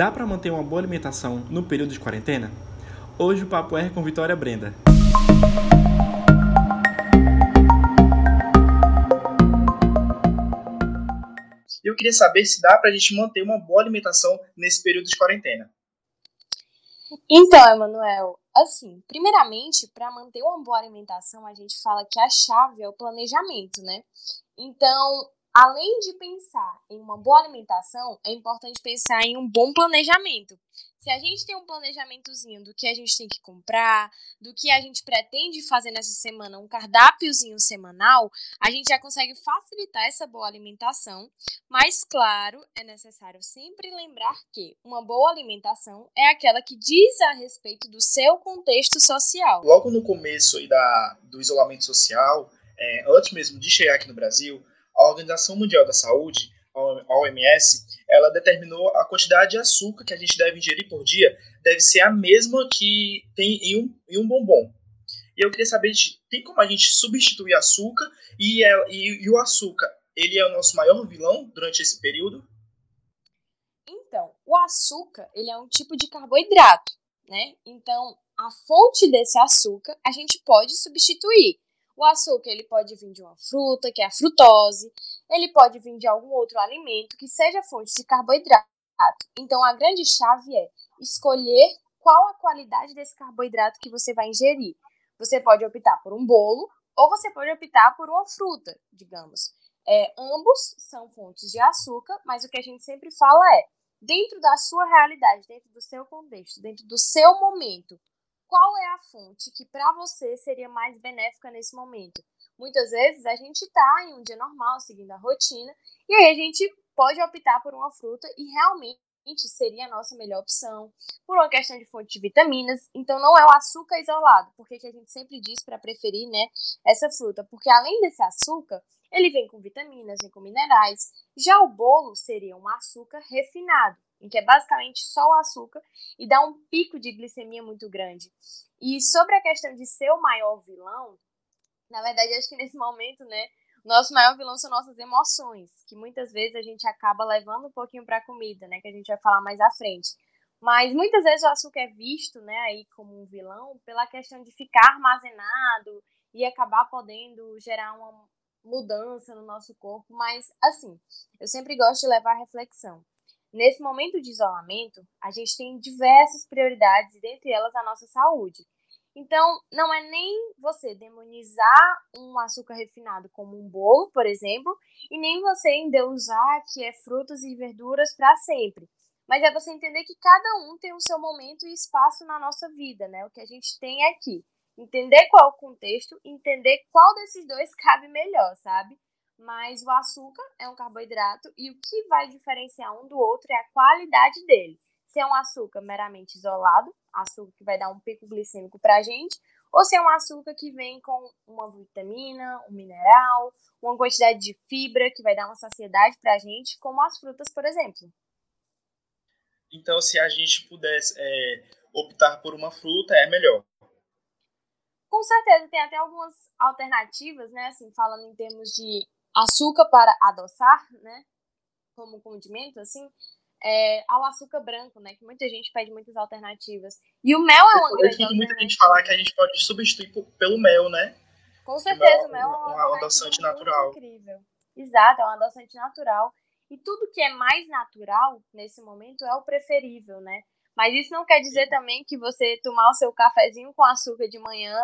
Dá para manter uma boa alimentação no período de quarentena? Hoje o papo é com Vitória Brenda. Eu queria saber se dá para a gente manter uma boa alimentação nesse período de quarentena. Então, Emanuel, assim, primeiramente, para manter uma boa alimentação, a gente fala que a chave é o planejamento, né? Então, além de pensar em uma boa alimentação, é importante pensar em um bom planejamento. Se a gente tem um planejamentozinho do que a gente tem que comprar, do que a gente pretende fazer nessa semana, um cardápiozinho semanal, a gente já consegue facilitar essa boa alimentação. Mas, claro, é necessário sempre lembrar que uma boa alimentação é aquela que diz a respeito do seu contexto social. Logo no começo da, do isolamento social, é, antes mesmo de chegar aqui no Brasil, a Organização Mundial da Saúde, a OMS, ela determinou a quantidade de açúcar que a gente deve ingerir por dia deve ser a mesma que tem em um, em um bombom. E eu queria saber, tem como a gente substituir açúcar e, é, e, e o açúcar, ele é o nosso maior vilão durante esse período? Então, o açúcar, ele é um tipo de carboidrato, né? Então, a fonte desse açúcar a gente pode substituir. O açúcar ele pode vir de uma fruta, que é a frutose, ele pode vir de algum outro alimento que seja fonte de carboidrato. Então a grande chave é escolher qual a qualidade desse carboidrato que você vai ingerir. Você pode optar por um bolo ou você pode optar por uma fruta, digamos. É, ambos são fontes de açúcar, mas o que a gente sempre fala é, dentro da sua realidade, dentro do seu contexto, dentro do seu momento, qual é a fonte que para você seria mais benéfica nesse momento. Muitas vezes a gente está em um dia normal, seguindo a rotina, e aí a gente pode optar por uma fruta e realmente seria a nossa melhor opção, por uma questão de fonte de vitaminas. Então não é o açúcar isolado, porque que a gente sempre diz para preferir, né, essa fruta, porque além desse açúcar, ele vem com vitaminas, vem com minerais. Já o bolo seria um açúcar refinado em que é basicamente só o açúcar e dá um pico de glicemia muito grande. E sobre a questão de ser o maior vilão, na verdade, acho que nesse momento, né, nosso maior vilão são nossas emoções, que muitas vezes a gente acaba levando um pouquinho para a comida, né, que a gente vai falar mais à frente. Mas muitas vezes o açúcar é visto, né, aí como um vilão pela questão de ficar armazenado e acabar podendo gerar uma mudança no nosso corpo, mas assim, eu sempre gosto de levar a reflexão. Nesse momento de isolamento, a gente tem diversas prioridades e dentre elas a nossa saúde. Então, não é nem você demonizar um açúcar refinado como um bolo, por exemplo, e nem você endeusar que é frutas e verduras para sempre. Mas é você entender que cada um tem o seu momento e espaço na nossa vida, né? O que a gente tem aqui. Entender qual é o contexto, entender qual desses dois cabe melhor, sabe? Mas o açúcar é um carboidrato e o que vai diferenciar um do outro é a qualidade dele. Se é um açúcar meramente isolado, açúcar que vai dar um pico glicêmico para a gente, ou se é um açúcar que vem com uma vitamina, um mineral, uma quantidade de fibra que vai dar uma saciedade para a gente, como as frutas, por exemplo. Então, se a gente pudesse é, optar por uma fruta, é melhor. Com certeza, tem até algumas alternativas, né? Assim, falando em termos de açúcar para adoçar, né? Como condimento, assim, é, ao açúcar branco, né? Que muita gente pede muitas alternativas. E o mel é uma eu grande Eu muita gente falar que a gente pode substituir pelo mel, né? Com certeza, o mel, o mel é um adoçante natural. Incrível. Exato, é um adoçante natural. E tudo que é mais natural nesse momento é o preferível, né? Mas isso não quer dizer também que você tomar o seu cafezinho com açúcar de manhã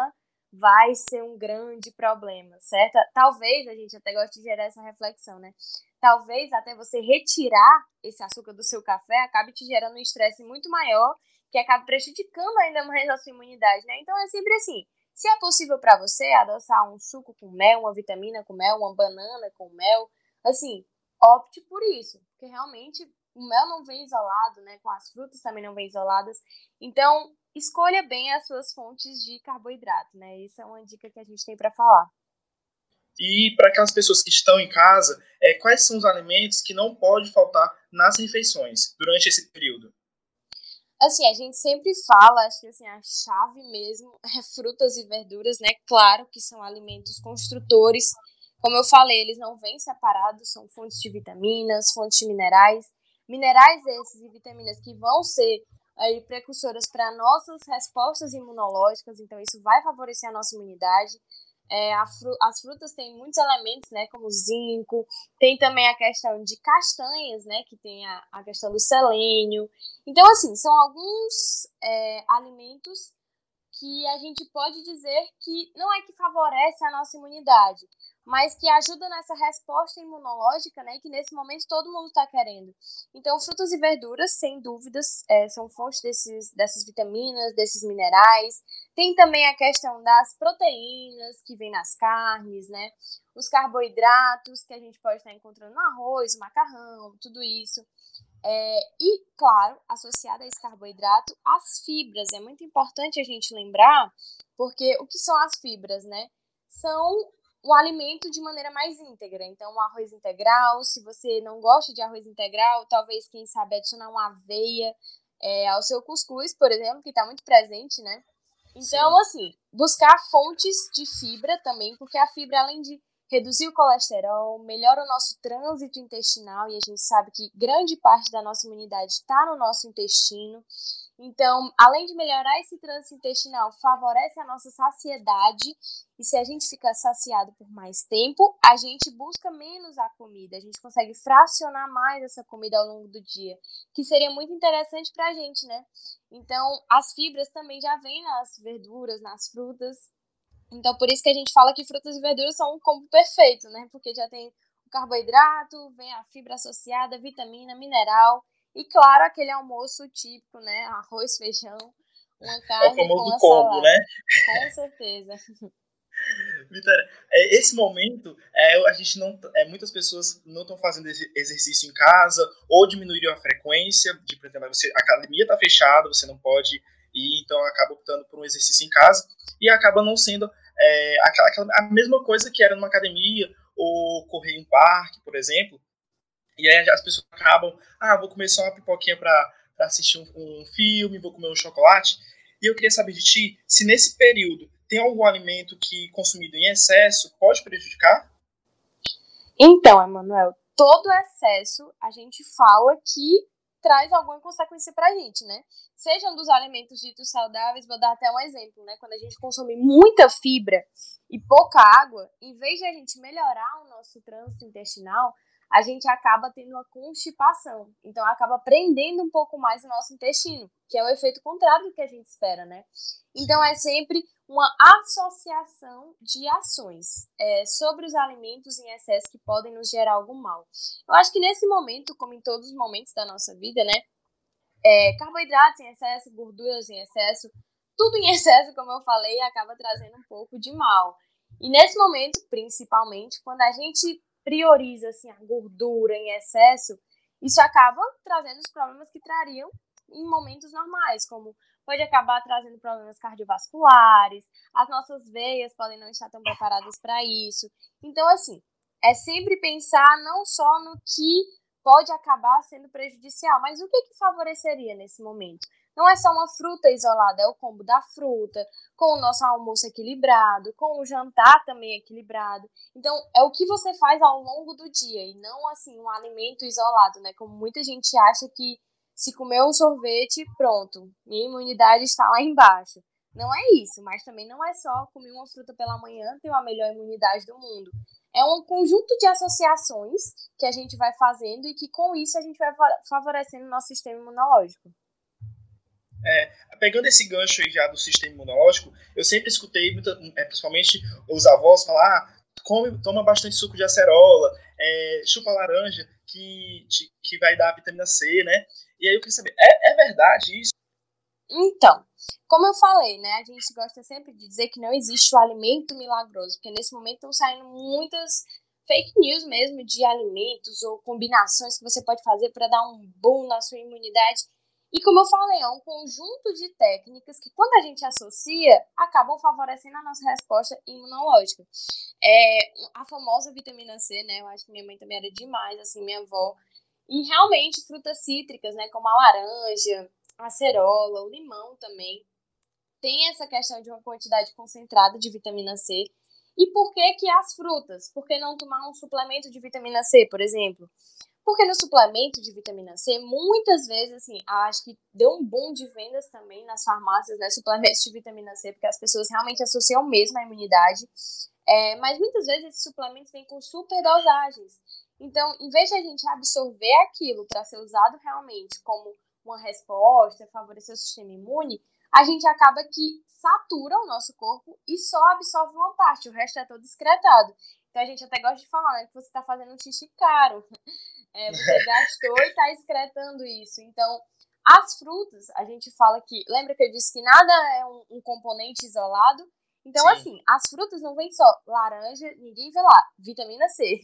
vai ser um grande problema, certo? Talvez a gente até goste de gerar essa reflexão, né? Talvez até você retirar esse açúcar do seu café acabe te gerando um estresse muito maior, que acabe prejudicando ainda mais a sua imunidade, né? Então é sempre assim. Se é possível para você adoçar um suco com mel, uma vitamina com mel, uma banana com mel, assim, opte por isso, porque realmente o mel não vem isolado, né? Com as frutas também não vem isoladas. Então, escolha bem as suas fontes de carboidrato, né? Isso é uma dica que a gente tem para falar. E para aquelas pessoas que estão em casa, é, quais são os alimentos que não pode faltar nas refeições durante esse período? Assim, a gente sempre fala, acho que assim, a chave mesmo é frutas e verduras, né? Claro que são alimentos construtores. Como eu falei, eles não vêm separados, são fontes de vitaminas, fontes de minerais. Minerais esses e vitaminas que vão ser aí, precursoras para nossas respostas imunológicas, então isso vai favorecer a nossa imunidade. É, fru as frutas têm muitos elementos, né, como zinco, tem também a questão de castanhas, né, que tem a, a questão do selênio. Então, assim, são alguns é, alimentos que a gente pode dizer que não é que favorece a nossa imunidade, mas que ajuda nessa resposta imunológica, né, que nesse momento todo mundo está querendo. Então, frutas e verduras, sem dúvidas, é, são fontes desses, dessas vitaminas, desses minerais. Tem também a questão das proteínas que vem nas carnes, né, os carboidratos que a gente pode estar encontrando no arroz, macarrão, tudo isso. É, e, claro, associada a esse carboidrato, as fibras. É muito importante a gente lembrar, porque o que são as fibras, né? São o alimento de maneira mais íntegra. Então, o arroz integral, se você não gosta de arroz integral, talvez, quem sabe, adicionar uma aveia é, ao seu cuscuz, por exemplo, que está muito presente, né? Então, Sim. assim, buscar fontes de fibra também, porque a fibra, além de reduzir o colesterol, melhora o nosso trânsito intestinal, e a gente sabe que grande parte da nossa imunidade está no nosso intestino. Então, além de melhorar esse trânsito intestinal, favorece a nossa saciedade. E se a gente fica saciado por mais tempo, a gente busca menos a comida, a gente consegue fracionar mais essa comida ao longo do dia, que seria muito interessante para a gente, né? Então, as fibras também já vêm nas verduras, nas frutas, então, por isso que a gente fala que frutas e verduras são um combo perfeito, né? Porque já tem o carboidrato, vem a fibra associada, vitamina, mineral e, claro, aquele almoço típico, né? Arroz, feijão, uma carne. É o famoso combo, salada. né? Com certeza. Vitória, é, esse momento, é, a gente não, é, muitas pessoas não estão fazendo exercício em casa ou diminuíram a frequência de, por exemplo, você, a academia está fechada, você não pode ir, então acaba optando por um exercício em casa e acaba não sendo é, aquela, aquela, a mesma coisa que era numa academia ou correr em um parque, por exemplo. E aí as pessoas acabam, ah, vou comer só uma pipoquinha para assistir um, um filme, vou comer um chocolate. E eu queria saber de ti, se nesse período tem algum alimento que consumido em excesso pode prejudicar? Então, Emanuel, todo excesso a gente fala que traz alguma consequência pra gente, né? Sejam dos alimentos ditos saudáveis, vou dar até um exemplo, né? Quando a gente consome muita fibra e pouca água, em vez de a gente melhorar o nosso trânsito intestinal, a gente acaba tendo uma constipação. Então, acaba prendendo um pouco mais o nosso intestino, que é o efeito contrário do que a gente espera, né? Então, é sempre uma associação de ações é, sobre os alimentos em excesso que podem nos gerar algum mal. Eu acho que nesse momento, como em todos os momentos da nossa vida, né? É, carboidratos em excesso, gorduras em excesso, tudo em excesso, como eu falei, acaba trazendo um pouco de mal. E nesse momento, principalmente, quando a gente prioriza assim, a gordura em excesso, isso acaba trazendo os problemas que trariam em momentos normais, como pode acabar trazendo problemas cardiovasculares, as nossas veias podem não estar tão preparadas para isso. Então, assim, é sempre pensar não só no que pode acabar sendo prejudicial, mas o que, que favoreceria nesse momento. Não é só uma fruta isolada, é o combo da fruta, com o nosso almoço equilibrado, com o jantar também equilibrado. Então, é o que você faz ao longo do dia e não assim um alimento isolado, né? Como muita gente acha que se comer um sorvete, pronto, minha imunidade está lá embaixo. Não é isso, mas também não é só comer uma fruta pela manhã ter a melhor imunidade do mundo. É um conjunto de associações que a gente vai fazendo e que com isso a gente vai favorecendo o nosso sistema imunológico. É, pegando esse gancho aí já do sistema imunológico, eu sempre escutei, é, principalmente os avós, falar: ah, come, toma bastante suco de acerola, é, chupa laranja, que, que vai dar vitamina C, né? E aí eu queria saber: é, é verdade isso? Então, como eu falei, né, a gente gosta sempre de dizer que não existe o alimento milagroso, porque nesse momento estão saindo muitas fake news mesmo de alimentos ou combinações que você pode fazer para dar um boom na sua imunidade. E como eu falei, é um conjunto de técnicas que, quando a gente associa, acabam favorecendo a nossa resposta imunológica. É, a famosa vitamina C, né? Eu acho que minha mãe também era demais, assim, minha avó. E realmente frutas cítricas, né? Como a laranja, a acerola, o limão também. Tem essa questão de uma quantidade concentrada de vitamina C. E por que que as frutas? Por que não tomar um suplemento de vitamina C, por exemplo? Porque no suplemento de vitamina C, muitas vezes, assim, acho que deu um boom de vendas também nas farmácias, né? Suplementos de vitamina C, porque as pessoas realmente associam mesmo a imunidade. É, mas muitas vezes esses suplementos vêm com super dosagens. Então, em vez de a gente absorver aquilo para ser usado realmente como uma resposta, favorecer o sistema imune, a gente acaba que satura o nosso corpo e só absorve uma parte, o resto é todo excretado. Então a gente até gosta de falar né, que você está fazendo um xixi caro. É, você gastou e está excretando isso. Então, as frutas, a gente fala que. Lembra que eu disse que nada é um, um componente isolado? Então, Sim. assim, as frutas não vêm só laranja, ninguém vê lá, vitamina C.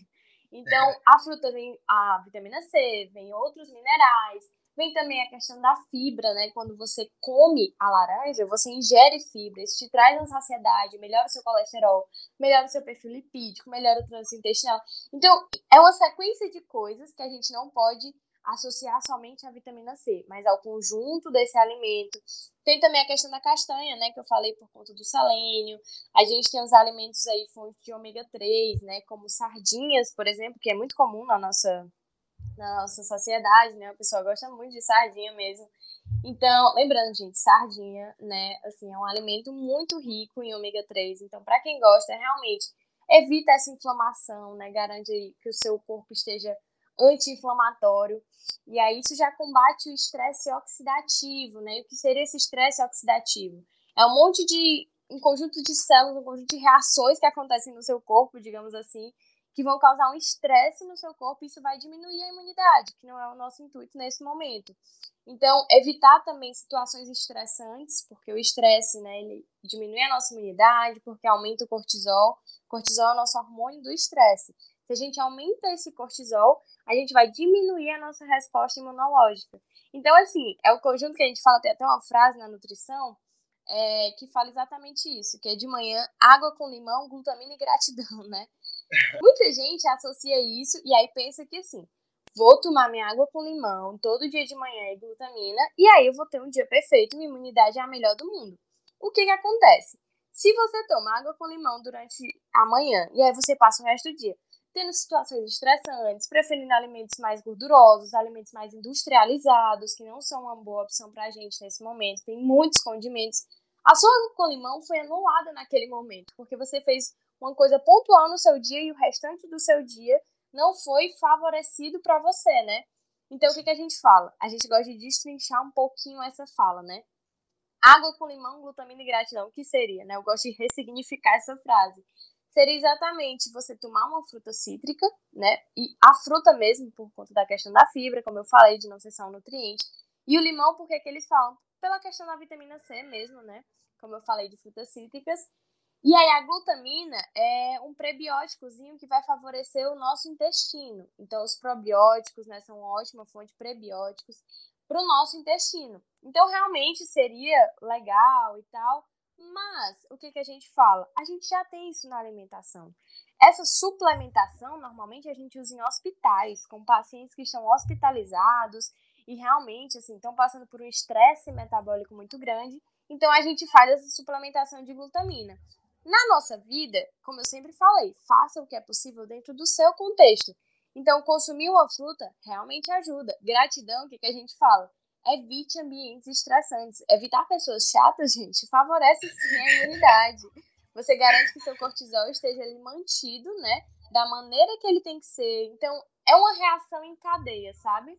Então, a fruta vem a vitamina C, vem outros minerais, Vem também a questão da fibra, né? Quando você come a laranja, você ingere fibra, isso te traz uma saciedade, melhora o seu colesterol, melhora o seu perfil lipídico, melhora o trânsito intestinal. Então, é uma sequência de coisas que a gente não pode associar somente à vitamina C, mas ao conjunto desse alimento. Tem também a questão da castanha, né, que eu falei por conta do selênio. A gente tem os alimentos aí fontes de ômega 3, né, como sardinhas, por exemplo, que é muito comum na nossa na nossa sociedade, né? A pessoa gosta muito de sardinha mesmo. Então, lembrando, gente, sardinha, né, assim, é um alimento muito rico em ômega 3. Então, para quem gosta, realmente evita essa inflamação, né? Garante que o seu corpo esteja anti-inflamatório. E aí isso já combate o estresse oxidativo, né? E o que seria esse estresse oxidativo? É um monte de um conjunto de células, um conjunto de reações que acontecem no seu corpo, digamos assim, que vão causar um estresse no seu corpo e isso vai diminuir a imunidade, que não é o nosso intuito nesse momento. Então, evitar também situações estressantes, porque o estresse, né, ele diminui a nossa imunidade, porque aumenta o cortisol. Cortisol é o nosso hormônio do estresse. Se a gente aumenta esse cortisol, a gente vai diminuir a nossa resposta imunológica. Então, assim, é o conjunto que a gente fala, tem até uma frase na nutrição, é, que fala exatamente isso, que é de manhã, água com limão, glutamina e gratidão, né? Muita gente associa isso e aí pensa que assim, vou tomar minha água com limão todo dia de manhã e glutamina, e aí eu vou ter um dia perfeito, minha imunidade é a melhor do mundo. O que que acontece? Se você toma água com limão durante a manhã e aí você passa o resto do dia tendo situações estressantes, preferindo alimentos mais gordurosos, alimentos mais industrializados, que não são uma boa opção pra gente nesse momento, tem muitos condimentos. A sua água com limão foi anulada naquele momento, porque você fez uma coisa pontual no seu dia e o restante do seu dia não foi favorecido para você, né? Então, o que, que a gente fala? A gente gosta de destrinchar um pouquinho essa fala, né? Água com limão, glutamina e gratidão, o que seria, né? Eu gosto de ressignificar essa frase. Seria exatamente você tomar uma fruta cítrica, né? E a fruta mesmo, por conta da questão da fibra, como eu falei, de não ser só um nutriente. E o limão, porque que eles falam? Pela questão da vitamina C mesmo, né? Como eu falei de frutas cítricas. E aí, a glutamina é um prebióticozinho que vai favorecer o nosso intestino. Então, os probióticos né, são uma ótima fonte de prebióticos para o nosso intestino. Então, realmente seria legal e tal, mas o que, que a gente fala? A gente já tem isso na alimentação. Essa suplementação, normalmente, a gente usa em hospitais, com pacientes que estão hospitalizados e realmente assim, estão passando por um estresse metabólico muito grande. Então, a gente faz essa suplementação de glutamina. Na nossa vida, como eu sempre falei, faça o que é possível dentro do seu contexto. Então, consumir uma fruta realmente ajuda. Gratidão, o que, que a gente fala? Evite ambientes estressantes. Evitar pessoas chatas, gente, favorece sim a imunidade. Você garante que seu cortisol esteja ali mantido, né? Da maneira que ele tem que ser. Então, é uma reação em cadeia, sabe?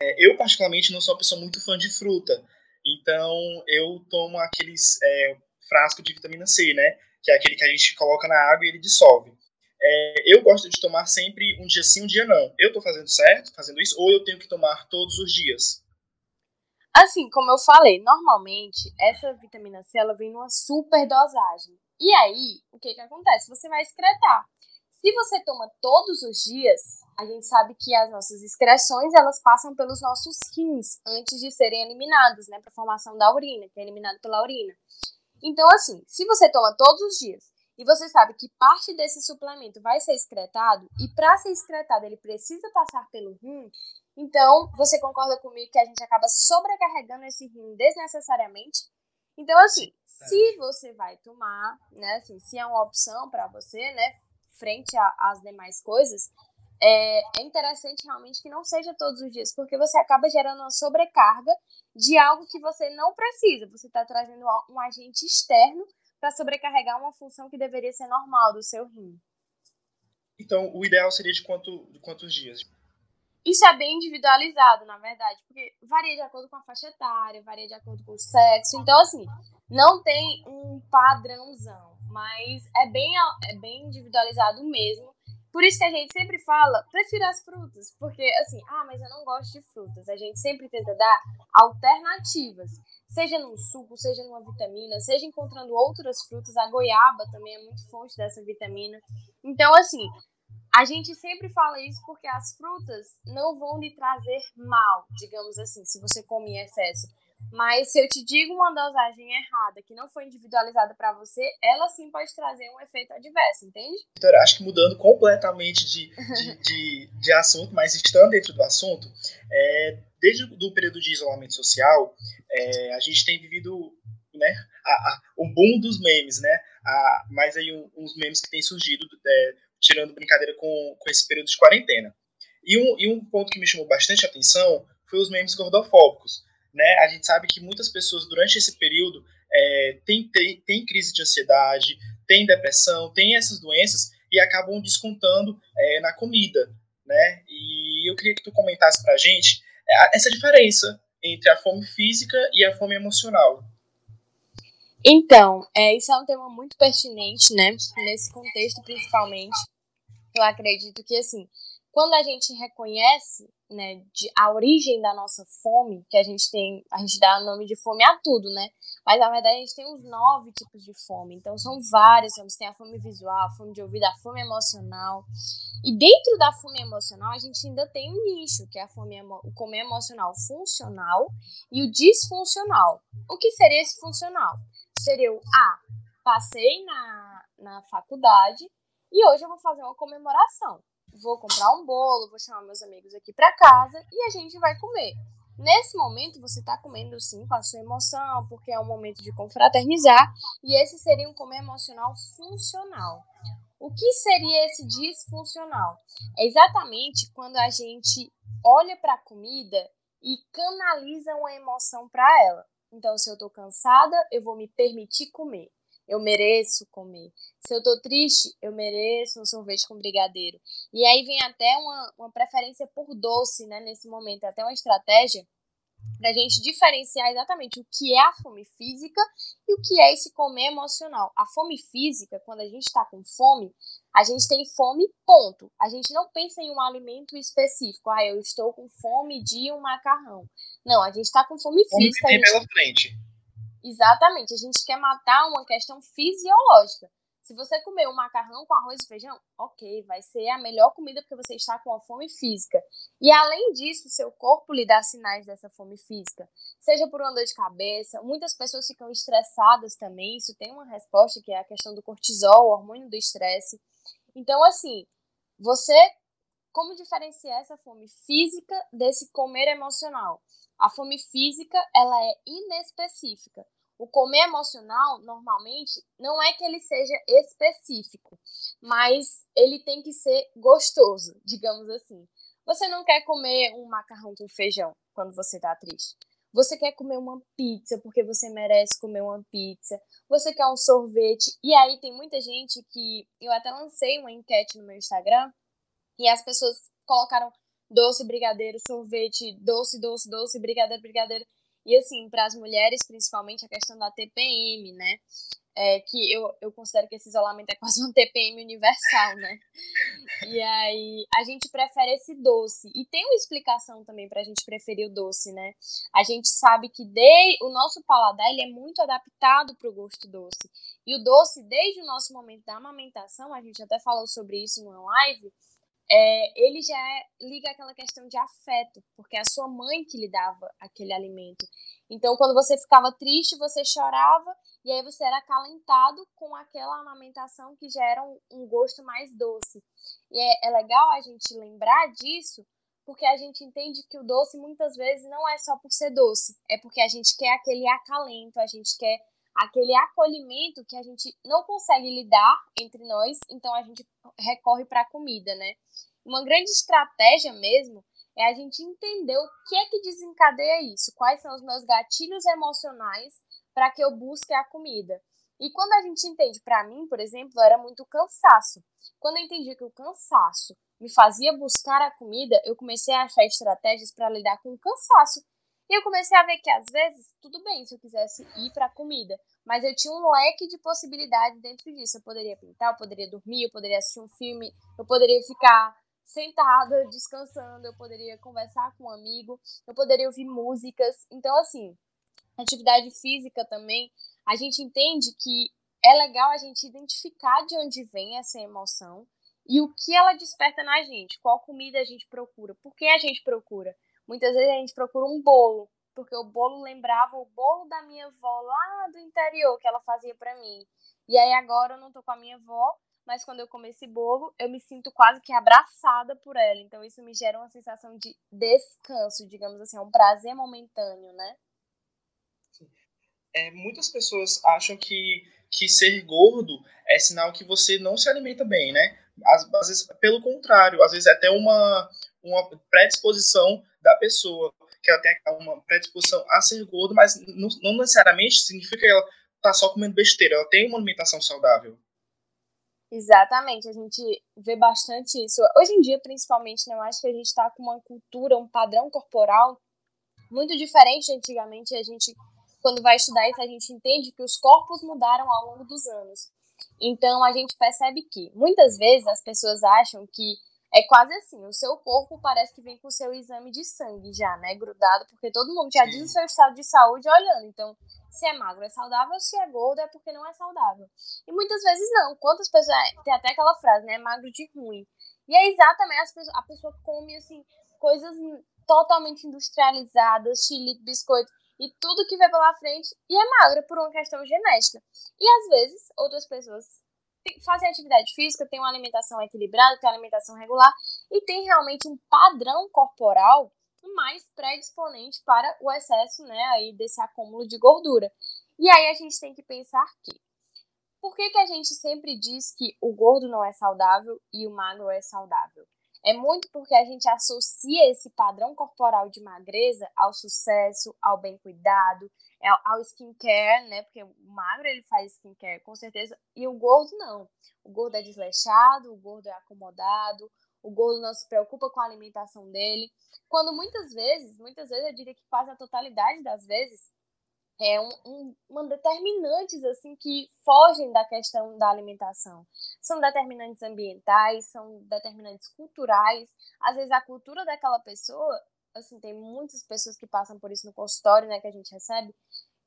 É, eu, particularmente, não sou uma pessoa muito fã de fruta. Então, eu tomo aqueles é, frasco de vitamina C, né? Que é aquele que a gente coloca na água e ele dissolve. É, eu gosto de tomar sempre um dia sim, um dia não. Eu estou fazendo certo, fazendo isso, ou eu tenho que tomar todos os dias? Assim, como eu falei, normalmente essa vitamina C ela vem numa super dosagem. E aí, o que que acontece? Você vai excretar. Se você toma todos os dias, a gente sabe que as nossas excreções elas passam pelos nossos rins antes de serem eliminadas, né, para formação da urina, que é eliminado pela urina. Então, assim, se você toma todos os dias e você sabe que parte desse suplemento vai ser excretado e para ser excretado ele precisa passar pelo rim, então você concorda comigo que a gente acaba sobrecarregando esse rim desnecessariamente? Então, assim, se você vai tomar, né, assim, se é uma opção para você, né, frente às demais coisas, é, é interessante realmente que não seja todos os dias, porque você acaba gerando uma sobrecarga de algo que você não precisa. Você está trazendo um agente externo para sobrecarregar uma função que deveria ser normal do seu rim. Então, o ideal seria de, quanto, de quantos dias? Isso é bem individualizado, na verdade, porque varia de acordo com a faixa etária, varia de acordo com o sexo. Então, assim, não tem um padrãozão, mas é bem, é bem individualizado mesmo. Por isso que a gente sempre fala, prefiro as frutas, porque assim, ah, mas eu não gosto de frutas. A gente sempre tenta dar alternativas, seja num suco, seja numa vitamina, seja encontrando outras frutas. A goiaba também é muito fonte dessa vitamina. Então, assim, a gente sempre fala isso porque as frutas não vão lhe trazer mal, digamos assim, se você come em excesso. Mas se eu te digo uma dosagem errada, que não foi individualizada para você, ela sim pode trazer um efeito adverso, entende? Então, acho que mudando completamente de, de, de, de, assunto, mas estando dentro do assunto, é, desde o período de isolamento social, é, a gente tem vivido né, a, a, o boom dos memes, né? A, mais aí um, uns memes que têm surgido, é, tirando brincadeira com, com esse período de quarentena. E um, e um ponto que me chamou bastante atenção foi os memes gordofóbicos né? A gente sabe que muitas pessoas durante esse período é, têm tem, tem crise de ansiedade, tem depressão, tem essas doenças e acabam descontando é, na comida, né? E eu queria que tu comentasse para a gente é, essa diferença entre a fome física e a fome emocional. Então, é, isso é um tema muito pertinente, né? Nesse contexto, principalmente, eu acredito que, assim, quando a gente reconhece né, de, a origem da nossa fome, que a gente tem, a gente dá nome de fome a tudo, né? Mas na verdade a gente tem uns nove tipos de fome. Então são várias fomes. Tem a fome visual, a fome de ouvido, a fome emocional. E dentro da fome emocional, a gente ainda tem um nicho, que é a fome o comer emocional funcional e o disfuncional. O que seria esse funcional? Seria o A, passei na, na faculdade e hoje eu vou fazer uma comemoração vou comprar um bolo, vou chamar meus amigos aqui para casa e a gente vai comer. Nesse momento, você está comendo sim com a sua emoção, porque é um momento de confraternizar, e esse seria um comer emocional funcional. O que seria esse disfuncional? É exatamente quando a gente olha para a comida e canaliza uma emoção para ela. Então, se eu estou cansada, eu vou me permitir comer eu mereço comer. Se eu tô triste, eu mereço um sorvete com brigadeiro. E aí vem até uma, uma preferência por doce, né, nesse momento, até uma estratégia para a gente diferenciar exatamente o que é a fome física e o que é esse comer emocional. A fome física, quando a gente está com fome, a gente tem fome, ponto. A gente não pensa em um alimento específico. Ah, eu estou com fome de um macarrão. Não, a gente está com fome física. Fome que tem gente... pela frente. Exatamente, a gente quer matar uma questão fisiológica. Se você comer um macarrão com arroz e feijão, ok, vai ser a melhor comida porque você está com a fome física. E além disso, seu corpo lhe dá sinais dessa fome física. Seja por uma dor de cabeça, muitas pessoas ficam estressadas também. Isso tem uma resposta que é a questão do cortisol, o hormônio do estresse. Então, assim, você como diferenciar essa fome física desse comer emocional? A fome física, ela é inespecífica. O comer emocional, normalmente, não é que ele seja específico, mas ele tem que ser gostoso, digamos assim. Você não quer comer um macarrão com feijão quando você está triste. Você quer comer uma pizza porque você merece comer uma pizza. Você quer um sorvete. E aí tem muita gente que eu até lancei uma enquete no meu Instagram e as pessoas colocaram doce, brigadeiro, sorvete, doce, doce, doce, brigadeiro, brigadeiro. E assim, para as mulheres, principalmente a questão da TPM, né? É, que eu, eu considero que esse isolamento é quase um TPM universal, né? E aí a gente prefere esse doce. E tem uma explicação também para a gente preferir o doce, né? A gente sabe que de, o nosso paladar ele é muito adaptado para o gosto doce. E o doce, desde o nosso momento da amamentação, a gente até falou sobre isso numa live, é, ele já liga aquela questão de afeto, porque é a sua mãe que lhe dava aquele alimento. Então, quando você ficava triste, você chorava e aí você era acalentado com aquela amamentação que já era um, um gosto mais doce. E é, é legal a gente lembrar disso, porque a gente entende que o doce muitas vezes não é só por ser doce, é porque a gente quer aquele acalento, a gente quer aquele acolhimento que a gente não consegue lidar entre nós, então a gente recorre para a comida, né? Uma grande estratégia mesmo é a gente entender o que é que desencadeia isso, quais são os meus gatilhos emocionais para que eu busque a comida. E quando a gente entende, para mim, por exemplo, era muito cansaço. Quando eu entendi que o cansaço me fazia buscar a comida, eu comecei a achar estratégias para lidar com o cansaço. E eu comecei a ver que às vezes, tudo bem se eu quisesse ir para comida, mas eu tinha um leque de possibilidades dentro disso. Eu poderia pintar, eu poderia dormir, eu poderia assistir um filme, eu poderia ficar sentada, descansando, eu poderia conversar com um amigo, eu poderia ouvir músicas. Então, assim, atividade física também, a gente entende que é legal a gente identificar de onde vem essa emoção e o que ela desperta na gente, qual comida a gente procura, por que a gente procura. Muitas vezes a gente procura um bolo, porque o bolo lembrava o bolo da minha avó lá do interior que ela fazia para mim. E aí agora eu não tô com a minha avó, mas quando eu como esse bolo, eu me sinto quase que abraçada por ela. Então isso me gera uma sensação de descanso, digamos assim, é um prazer momentâneo, né? É, muitas pessoas acham que, que ser gordo é sinal que você não se alimenta bem, né? Às, às vezes, pelo contrário, às vezes é até uma, uma predisposição da pessoa, que ela tem uma predisposição a ser gordo, mas não, não necessariamente significa que ela tá só comendo besteira, ela tem uma alimentação saudável. Exatamente, a gente vê bastante isso. Hoje em dia, principalmente, né, eu acho que a gente está com uma cultura, um padrão corporal muito diferente de antigamente. A gente, quando vai estudar isso, a gente entende que os corpos mudaram ao longo dos anos. Então, a gente percebe que, muitas vezes, as pessoas acham que é quase assim, o seu corpo parece que vem com o seu exame de sangue já, né, grudado, porque todo mundo já diz o seu estado de saúde olhando. Então, se é magro é saudável, se é gordo é porque não é saudável. E muitas vezes não. Quantas pessoas. Tem até aquela frase, né? Magro de ruim. E é exatamente as pessoas, a pessoa come assim coisas totalmente industrializadas, chile, biscoito e tudo que vem pela frente e é magra por uma questão genética. E às vezes outras pessoas fazem atividade física, têm uma alimentação equilibrada, têm uma alimentação regular e tem realmente um padrão corporal mais predisponente para o excesso, né, aí desse acúmulo de gordura. E aí a gente tem que pensar que por que, que a gente sempre diz que o gordo não é saudável e o magro é saudável? É muito porque a gente associa esse padrão corporal de magreza ao sucesso, ao bem cuidado, ao skincare, né? Porque o magro ele faz skincare com certeza, e o gordo não. O gordo é desleixado, o gordo é acomodado, o gordo não se preocupa com a alimentação dele. Quando muitas vezes, muitas vezes eu diria que quase a totalidade das vezes, é um, um, uma determinantes assim que fogem da questão da alimentação. São determinantes ambientais, são determinantes culturais. Às vezes a cultura daquela pessoa, assim, tem muitas pessoas que passam por isso no consultório, né, que a gente recebe,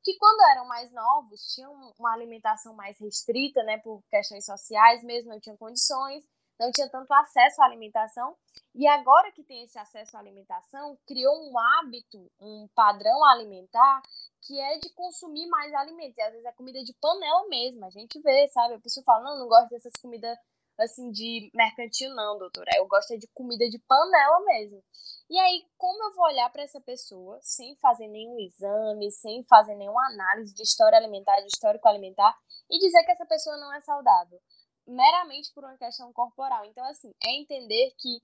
que quando eram mais novos tinham uma alimentação mais restrita, né, por questões sociais mesmo, não tinham condições, não tinha tanto acesso à alimentação. E agora que tem esse acesso à alimentação, criou um hábito, um padrão alimentar que é de consumir mais alimentos. E às vezes é comida de panela mesmo. A gente vê, sabe? A pessoa fala: não, não gosto dessas comidas assim de mercantil, não, doutora. Eu gosto de comida de panela mesmo. E aí, como eu vou olhar para essa pessoa sem fazer nenhum exame, sem fazer nenhuma análise de história alimentar, de histórico alimentar, e dizer que essa pessoa não é saudável? meramente por uma questão corporal. Então, assim, é entender que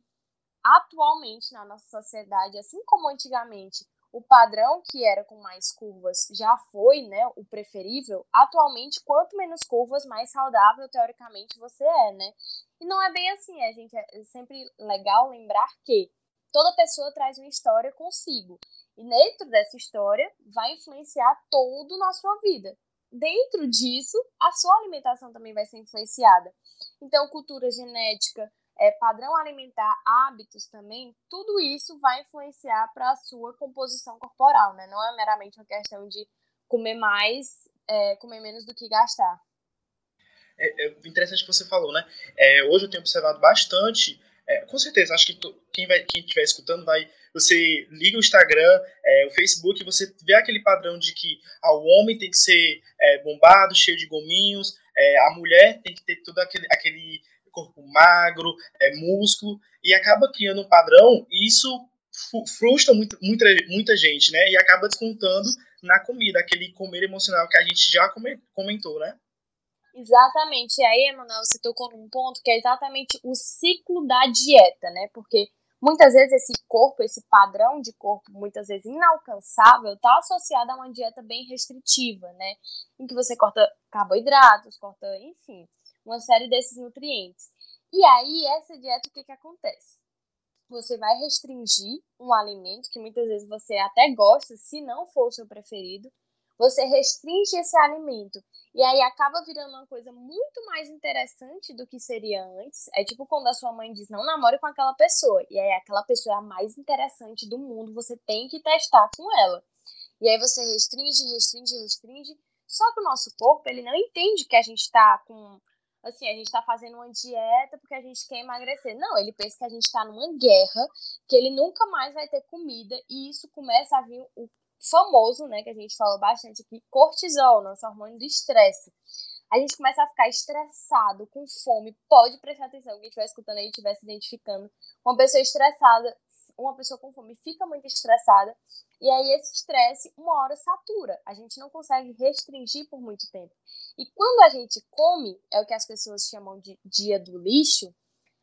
atualmente na nossa sociedade, assim como antigamente, o padrão que era com mais curvas já foi, né, o preferível, atualmente quanto menos curvas, mais saudável teoricamente você é, né? E não é bem assim, é, gente, é sempre legal lembrar que toda pessoa traz uma história consigo. E dentro dessa história vai influenciar tudo na sua vida dentro disso, a sua alimentação também vai ser influenciada. Então, cultura genética, é, padrão alimentar, hábitos também, tudo isso vai influenciar para a sua composição corporal, né? Não é meramente uma questão de comer mais, é, comer menos do que gastar. É, é interessante que você falou, né? É, hoje eu tenho observado bastante, é, com certeza, acho que quem vai, quem estiver escutando vai você liga o Instagram, é, o Facebook, você vê aquele padrão de que ah, o homem tem que ser é, bombado, cheio de gominhos, a mulher tem que ter todo aquele, aquele corpo magro, é, músculo, e acaba criando um padrão, e isso frustra muito, muita, muita gente, né? E acaba descontando na comida, aquele comer emocional que a gente já comentou, né? Exatamente. E aí, Emanuel, você tocou num ponto que é exatamente o ciclo da dieta, né? Porque muitas vezes esse corpo, esse padrão de corpo, muitas vezes inalcançável, está associado a uma dieta bem restritiva, né? Em que você corta carboidratos, corta, enfim, uma série desses nutrientes. E aí, essa dieta, o que, que acontece? Você vai restringir um alimento que muitas vezes você até gosta, se não for o seu preferido, você restringe esse alimento e aí acaba virando uma coisa muito mais interessante do que seria antes. É tipo quando a sua mãe diz: não namore com aquela pessoa. E aí aquela pessoa é a mais interessante do mundo, você tem que testar com ela. E aí você restringe, restringe, restringe. Só que o nosso corpo, ele não entende que a gente está com. Assim, a gente está fazendo uma dieta porque a gente quer emagrecer. Não, ele pensa que a gente está numa guerra, que ele nunca mais vai ter comida. E isso começa a vir o famoso, né, que a gente fala bastante aqui, cortisol, nosso hormônio do estresse. A gente começa a ficar estressado, com fome. Pode prestar atenção, quem estiver escutando aí estiver se identificando. Uma pessoa estressada, uma pessoa com fome fica muito estressada. E aí esse estresse, uma hora satura. A gente não consegue restringir por muito tempo. E quando a gente come, é o que as pessoas chamam de dia do lixo,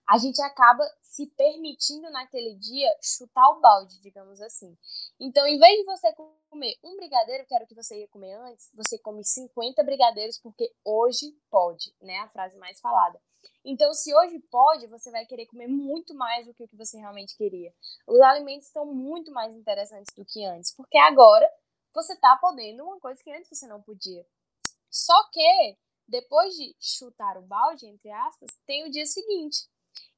a gente acaba se permitindo naquele dia chutar o balde, digamos assim. Então, em vez de você comer um brigadeiro, que era o que você ia comer antes, você come 50 brigadeiros porque hoje pode, né? A frase mais falada. Então, se hoje pode, você vai querer comer muito mais do que o que você realmente queria. Os alimentos estão muito mais interessantes do que antes, porque agora você está podendo uma coisa que antes você não podia. Só que, depois de chutar o balde, entre aspas, tem o dia seguinte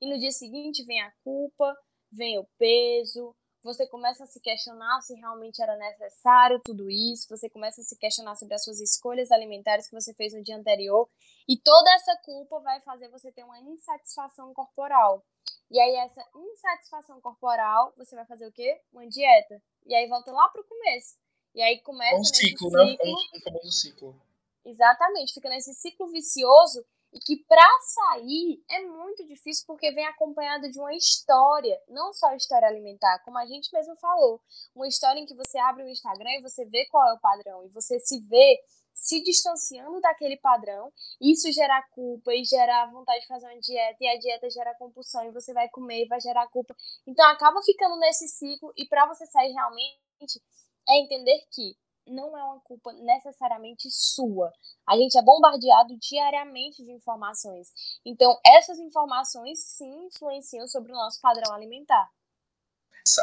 e no dia seguinte vem a culpa, vem o peso, você começa a se questionar se realmente era necessário tudo isso, você começa a se questionar sobre as suas escolhas alimentares que você fez no dia anterior, e toda essa culpa vai fazer você ter uma insatisfação corporal. E aí, essa insatisfação corporal, você vai fazer o quê? Uma dieta. E aí volta lá pro começo. E aí começa. Um ciclo, ciclo, né? Um, um famoso ciclo. Exatamente, fica nesse ciclo vicioso e que para sair é muito difícil porque vem acompanhado de uma história, não só história alimentar, como a gente mesmo falou, uma história em que você abre o Instagram e você vê qual é o padrão e você se vê se distanciando daquele padrão, isso gera culpa e gera vontade de fazer uma dieta e a dieta gera compulsão e você vai comer e vai gerar culpa. Então acaba ficando nesse ciclo e para você sair realmente é entender que não é uma culpa necessariamente sua. A gente é bombardeado diariamente de informações. Então, essas informações sim influenciam sobre o nosso padrão alimentar.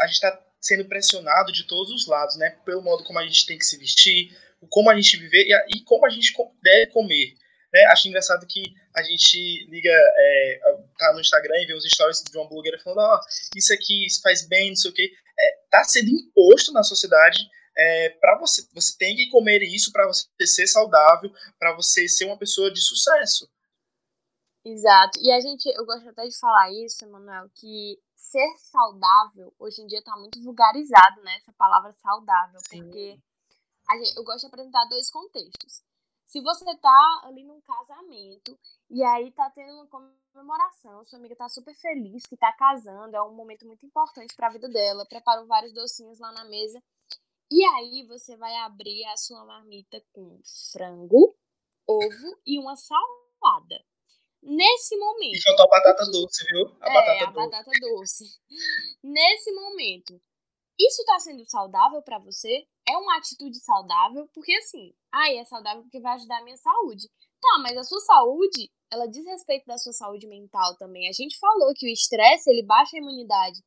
A gente está sendo pressionado de todos os lados, né? Pelo modo como a gente tem que se vestir, como a gente viver e, como a gente deve comer. Né? Acho engraçado que a gente liga, é, tá no Instagram e vê os stories de uma blogueira falando, ó, oh, isso aqui isso faz bem, não sei o quê. É, tá sendo imposto na sociedade é, para você, você tem que comer isso para você ser saudável, para você ser uma pessoa de sucesso. Exato. E a gente, eu gosto até de falar isso, Emanuel, que ser saudável hoje em dia está muito vulgarizado, né? Essa palavra saudável, Sim. porque gente, eu gosto de apresentar dois contextos. Se você tá ali num casamento e aí tá tendo uma comemoração, sua amiga tá super feliz que tá casando, é um momento muito importante para a vida dela, preparou vários docinhos lá na mesa e aí você vai abrir a sua marmita com frango, ovo e uma salada. Nesse momento. E faltou a batata doce, viu? A é, batata a doce. batata doce. Nesse momento, isso está sendo saudável para você? É uma atitude saudável? Porque assim, ai, é saudável porque vai ajudar a minha saúde. Tá, mas a sua saúde, ela diz respeito da sua saúde mental também. A gente falou que o estresse, ele baixa a imunidade.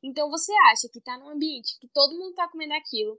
Então você acha que tá num ambiente que todo mundo tá comendo aquilo,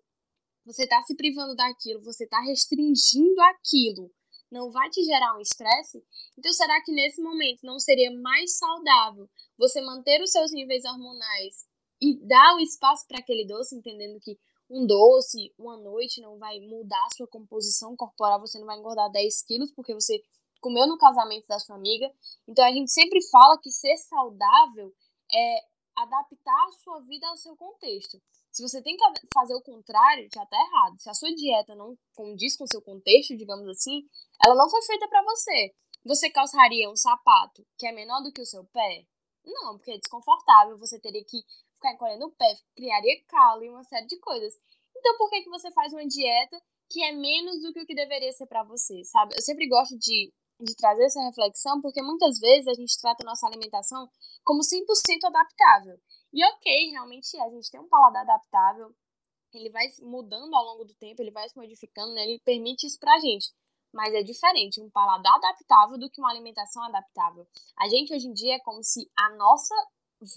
você está se privando daquilo, você está restringindo aquilo, não vai te gerar um estresse? Então, será que nesse momento não seria mais saudável você manter os seus níveis hormonais e dar o espaço para aquele doce, entendendo que um doce, uma noite, não vai mudar a sua composição corporal, você não vai engordar 10 quilos porque você comeu no casamento da sua amiga. Então, a gente sempre fala que ser saudável é adaptar a sua vida ao seu contexto. Se você tem que fazer o contrário, já tá errado. Se a sua dieta não condiz com o seu contexto, digamos assim, ela não foi feita para você. Você calçaria um sapato que é menor do que o seu pé? Não, porque é desconfortável. Você teria que ficar encolhendo o pé, criaria calo e uma série de coisas. Então, por que, que você faz uma dieta que é menos do que o que deveria ser para você, sabe? Eu sempre gosto de de trazer essa reflexão, porque muitas vezes a gente trata a nossa alimentação como 100% adaptável. E ok, realmente a gente tem um paladar adaptável, ele vai mudando ao longo do tempo, ele vai se modificando, né? ele permite isso pra gente. Mas é diferente um paladar adaptável do que uma alimentação adaptável. A gente hoje em dia é como se a nossa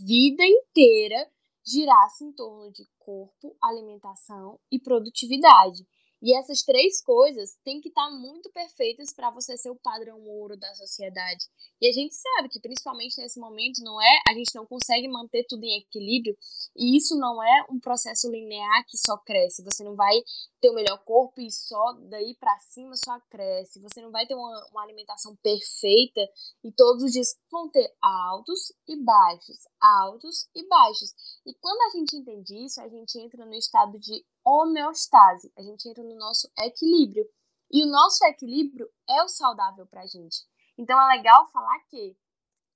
vida inteira girasse em torno de corpo, alimentação e produtividade. E essas três coisas têm que estar muito perfeitas para você ser o padrão ouro da sociedade. E a gente sabe que, principalmente nesse momento, não é, a gente não consegue manter tudo em equilíbrio. E isso não é um processo linear que só cresce. Você não vai ter o melhor corpo e só daí para cima só cresce. Você não vai ter uma, uma alimentação perfeita e todos os dias vão ter altos e baixos, altos e baixos. E quando a gente entende isso, a gente entra no estado de homeostase. A gente entra no nosso equilíbrio. E o nosso equilíbrio é o saudável para a gente. Então é legal falar que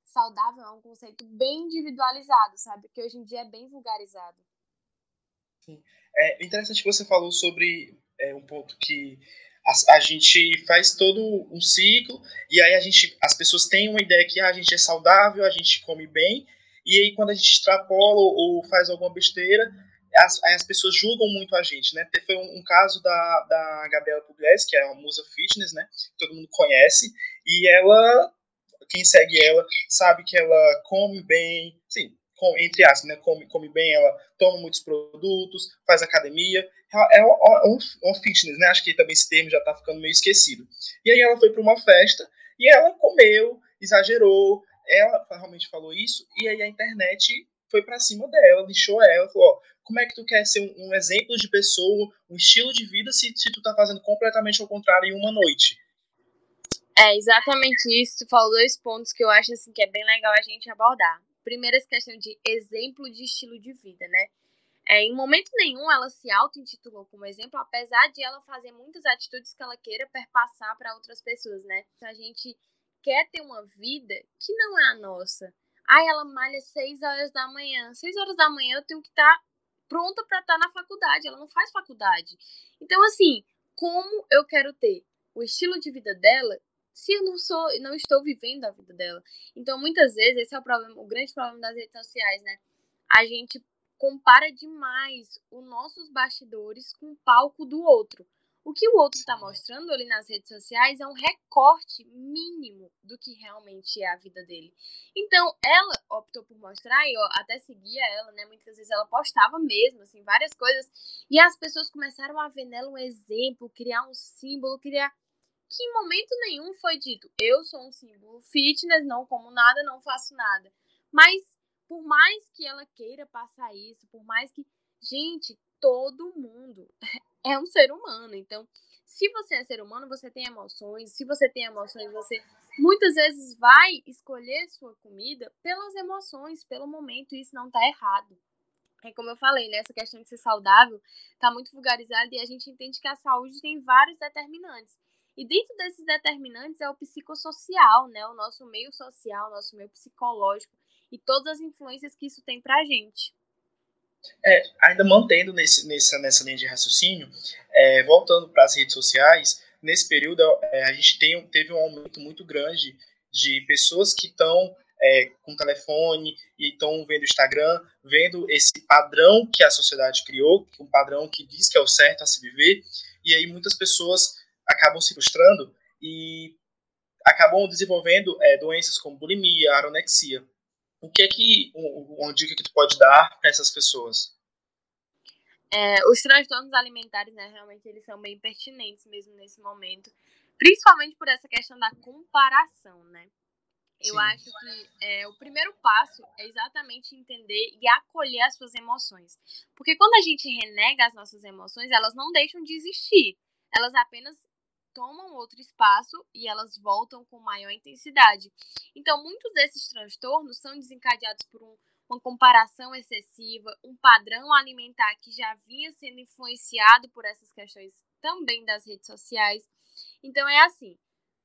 saudável é um conceito bem individualizado, sabe? Que hoje em dia é bem vulgarizado. Sim. É interessante que você falou sobre é, um ponto que a, a, gente faz todo um ciclo e aí a gente, as pessoas têm uma ideia que ah, a gente é saudável, a gente come bem e aí quando a gente extrapola ou, ou faz alguma besteira, as, as pessoas julgam muito a gente, né? Foi um, um caso da, da Gabriela Pugliese, que é uma musa fitness, né? Todo mundo conhece, e ela, quem segue ela, sabe que ela come bem, sim, com, entre aspas, né? Come, come bem, ela toma muitos produtos, faz academia, é um, um, fitness, né? Acho que também esse termo já está ficando meio esquecido. E aí ela foi para uma festa e ela comeu, exagerou, ela realmente falou isso, e aí a internet foi para cima dela, lixou ela, falou, ó, como é que tu quer ser um, um, exemplo de pessoa, um estilo de vida, se, se tu tá fazendo completamente ao contrário em uma noite? É exatamente isso. Tu falou dois pontos que eu acho assim que é bem legal a gente abordar. Primeiro, essa questão de exemplo de estilo de vida, né? É, em momento nenhum ela se auto-intitulou como exemplo, apesar de ela fazer muitas atitudes que ela queira perpassar para outras pessoas, né? A gente quer ter uma vida que não é a nossa. Ai, ela malha 6 horas da manhã. 6 horas da manhã eu tenho que estar tá pronta para estar tá na faculdade, ela não faz faculdade. Então, assim, como eu quero ter o estilo de vida dela se eu não sou, não estou vivendo a vida dela? Então, muitas vezes, esse é o problema, o grande problema das redes sociais, né? A gente compara demais os nossos bastidores com o palco do outro. O que o outro está mostrando ali nas redes sociais é um recorte mínimo do que realmente é a vida dele. Então, ela optou por mostrar, e eu até seguia ela, né? Muitas vezes ela postava mesmo, assim, várias coisas. E as pessoas começaram a ver nela um exemplo, criar um símbolo, criar. Que em momento nenhum foi dito, eu sou um símbolo fitness, não como nada, não faço nada. Mas, por mais que ela queira passar isso, por mais que. Gente, todo mundo é um ser humano. Então, se você é ser humano, você tem emoções. Se você tem emoções, você muitas vezes vai escolher sua comida pelas emoções, pelo momento. E isso não está errado. É como eu falei, né? Essa questão de ser saudável está muito vulgarizada e a gente entende que a saúde tem vários determinantes. E dentro desses determinantes é o psicossocial, né? O nosso meio social, o nosso meio psicológico e todas as influências que isso tem pra gente. É, ainda mantendo nesse, nessa, nessa linha de raciocínio, é, voltando para as redes sociais, nesse período é, a gente tem, teve um aumento muito grande de pessoas que estão é, com telefone e estão vendo Instagram, vendo esse padrão que a sociedade criou, um padrão que diz que é o certo a se viver, e aí muitas pessoas acabam se frustrando e acabam desenvolvendo é, doenças como bulimia, anorexia o que é que uma dica que tu pode dar para essas pessoas? É, os transtornos alimentares, né, realmente eles são bem pertinentes mesmo nesse momento, principalmente por essa questão da comparação, né? Eu Sim. acho que é, o primeiro passo é exatamente entender e acolher as suas emoções. Porque quando a gente renega as nossas emoções, elas não deixam de existir. Elas apenas tomam outro espaço e elas voltam com maior intensidade. Então, muitos desses transtornos são desencadeados por um, uma comparação excessiva, um padrão alimentar que já vinha sendo influenciado por essas questões também das redes sociais. Então, é assim: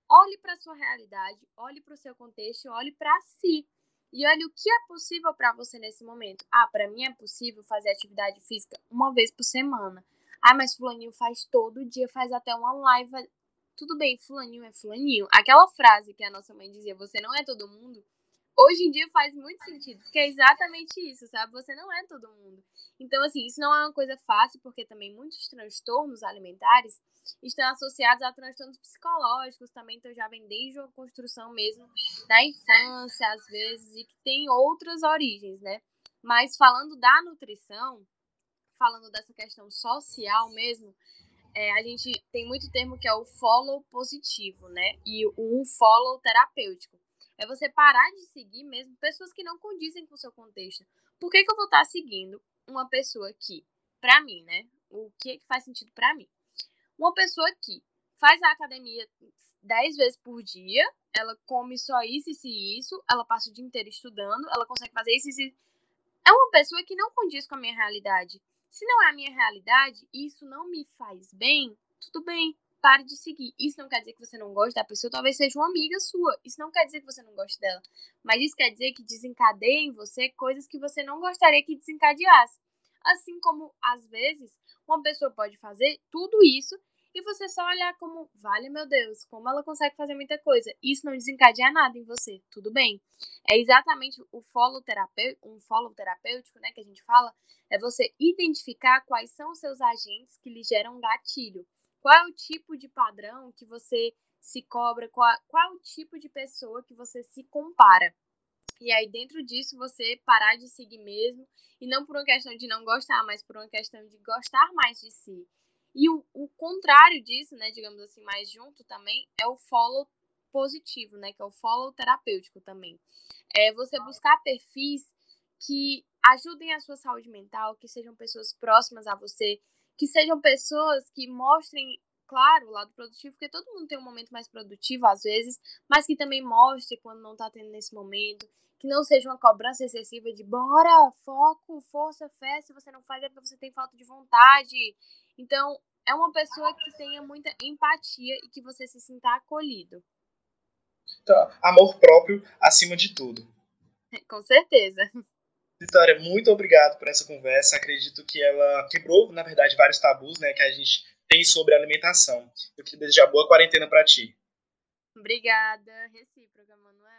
olhe para a sua realidade, olhe para o seu contexto, olhe para si. E olhe o que é possível para você nesse momento. Ah, para mim é possível fazer atividade física uma vez por semana. Ah, mas fulaninho faz todo dia, faz até uma live tudo bem, fulaninho é fulaninho. Aquela frase que a nossa mãe dizia, você não é todo mundo, hoje em dia faz muito sentido, porque é exatamente isso, sabe? Você não é todo mundo. Então, assim, isso não é uma coisa fácil, porque também muitos transtornos alimentares estão associados a transtornos psicológicos também, então já vem desde a construção mesmo da infância, às vezes, e que tem outras origens, né? Mas falando da nutrição, falando dessa questão social mesmo, é, a gente tem muito termo que é o follow positivo, né? E o um follow terapêutico. É você parar de seguir mesmo pessoas que não condizem com o seu contexto. Por que, que eu vou estar seguindo uma pessoa que, pra mim, né? O que, que faz sentido para mim? Uma pessoa que faz a academia 10 vezes por dia, ela come só isso, isso e isso, ela passa o dia inteiro estudando, ela consegue fazer isso, isso, isso. É uma pessoa que não condiz com a minha realidade. Se não é a minha realidade e isso não me faz bem, tudo bem, pare de seguir. Isso não quer dizer que você não gosta da pessoa, talvez seja uma amiga sua. Isso não quer dizer que você não goste dela. Mas isso quer dizer que desencadeia em você coisas que você não gostaria que desencadeasse. Assim como, às vezes, uma pessoa pode fazer tudo isso e você só olhar como, vale meu Deus, como ela consegue fazer muita coisa. Isso não desencadeia nada em você, tudo bem. É exatamente o follow terapêutico, um follow terapêutico, né, que a gente fala, é você identificar quais são os seus agentes que lhe geram gatilho. Qual é o tipo de padrão que você se cobra, qual, qual é o tipo de pessoa que você se compara. E aí, dentro disso, você parar de seguir mesmo, e não por uma questão de não gostar, mas por uma questão de gostar mais de si. E o, o contrário disso, né, digamos assim, mais junto também, é o follow positivo, né, que é o follow terapêutico também. É você buscar perfis que ajudem a sua saúde mental, que sejam pessoas próximas a você, que sejam pessoas que mostrem, claro, o lado produtivo, porque todo mundo tem um momento mais produtivo às vezes, mas que também mostre quando não tá tendo nesse momento, que não seja uma cobrança excessiva de bora, foco, força, fé, se você não faz é porque você tem falta de vontade. Então, é uma pessoa que tenha muita empatia e que você se sinta acolhido. Então, amor próprio acima de tudo. Com certeza. Vitória, muito obrigado por essa conversa. Acredito que ela quebrou, na verdade, vários tabus né, que a gente tem sobre alimentação. Eu queria desejar boa quarentena para ti. Obrigada. Recíproca, Manuel.